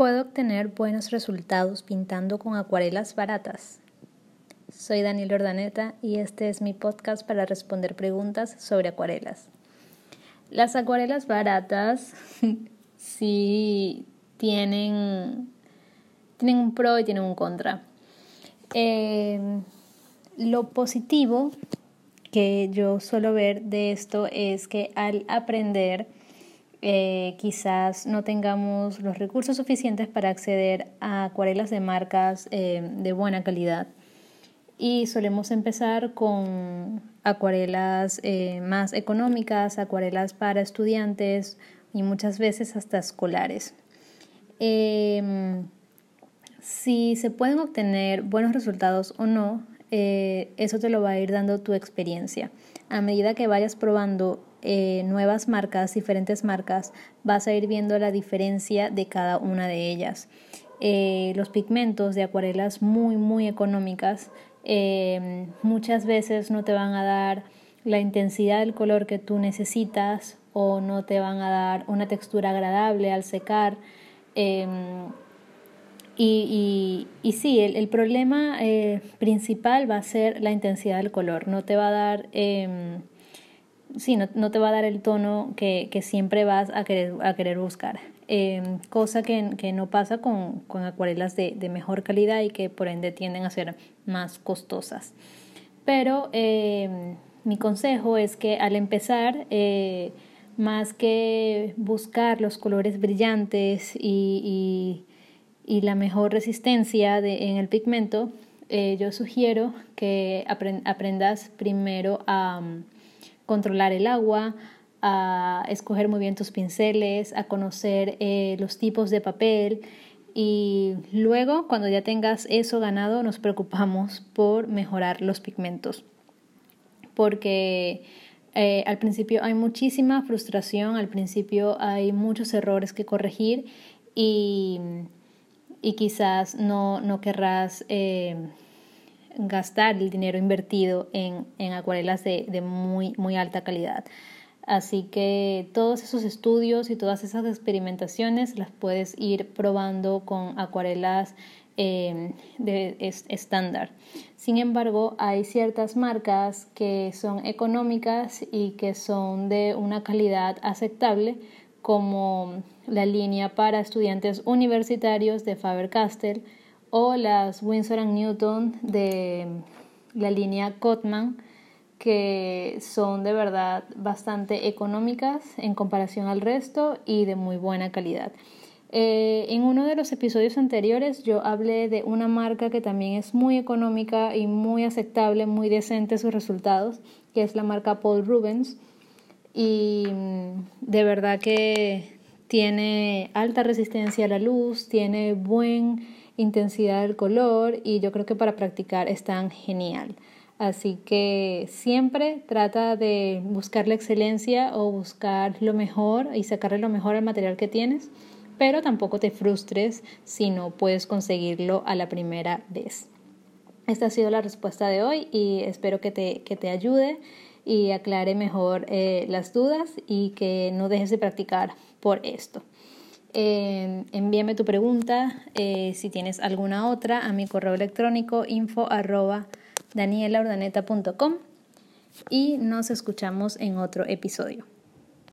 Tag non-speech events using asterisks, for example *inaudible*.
Puedo obtener buenos resultados pintando con acuarelas baratas. Soy Daniel Ordaneta y este es mi podcast para responder preguntas sobre acuarelas. Las acuarelas baratas *laughs* sí tienen, tienen un pro y tienen un contra. Em, lo positivo que yo suelo ver de esto es que al aprender eh, quizás no tengamos los recursos suficientes para acceder a acuarelas de marcas eh, de buena calidad. Y solemos empezar con acuarelas eh, más económicas, acuarelas para estudiantes y muchas veces hasta escolares. Em, si se pueden obtener buenos resultados o no, eso te lo va a ir dando tu experiencia. A medida que vayas probando eh, nuevas marcas, diferentes marcas, vas a ir viendo la diferencia de cada una de ellas. Eh, los pigmentos de acuarelas muy, muy económicas eh, muchas veces no te van a dar la intensidad del color que tú necesitas o no te van a dar una textura agradable al secar. Y, y, sí, el, problema principal va a ser la intensidad del color. No te va a dar em, sí, no, te va a dar el tono que, siempre vas a querer, a querer buscar. Em, cosa que, no pasa con, acuarelas de, mejor calidad y que por ende tienden a ser más costosas. Pero em, mi consejo es que al empezar, eh, más que buscar los colores brillantes y, la mejor resistencia en el pigmento, eh, yo sugiero que aprendas primero a controlar el agua, a escoger muy bien tus pinceles, a conocer eh, los tipos de papel y luego cuando ya tengas eso ganado nos preocupamos por mejorar los pigmentos. Porque eh, al principio hay muchísima frustración, al principio hay muchos errores que corregir y, y quizás no, no querrás eh, gastar el dinero invertido en, en acuarelas de, de, muy, muy alta calidad. Así que todos esos estudios y todas esas experimentaciones las puedes ir probando con acuarelas eh, de estándar. Sin embargo, hay ciertas marcas que son económicas y que son de una calidad aceptable, como la línea para estudiantes universitarios de Faber-Castell, o las Winsor Newton de la línea Cotman que son de verdad bastante económicas en comparación al resto y de muy buena calidad. Eh, en uno de los episodios anteriores yo hablé de una marca que también es muy económica y muy aceptable, muy decente sus resultados, que es la marca Paul Rubens. Y mm, de verdad que tiene alta resistencia a la luz, tiene buen intensidad del color y yo creo que para practicar es tan genial. Así que siempre trata de buscar la excelencia o buscar lo mejor y sacarle lo mejor al material que tienes, pero tampoco te frustres si no puedes conseguirlo a la primera vez. Esta ha sido la respuesta de hoy y espero que te, que te ayude y aclare mejor eh, las dudas y que no dejes de practicar por esto. Eh, envíame tu pregunta, eh, si tienes alguna otra, a mi correo electrónico info arroba danielaordaneta.com y nos escuchamos en otro episodio.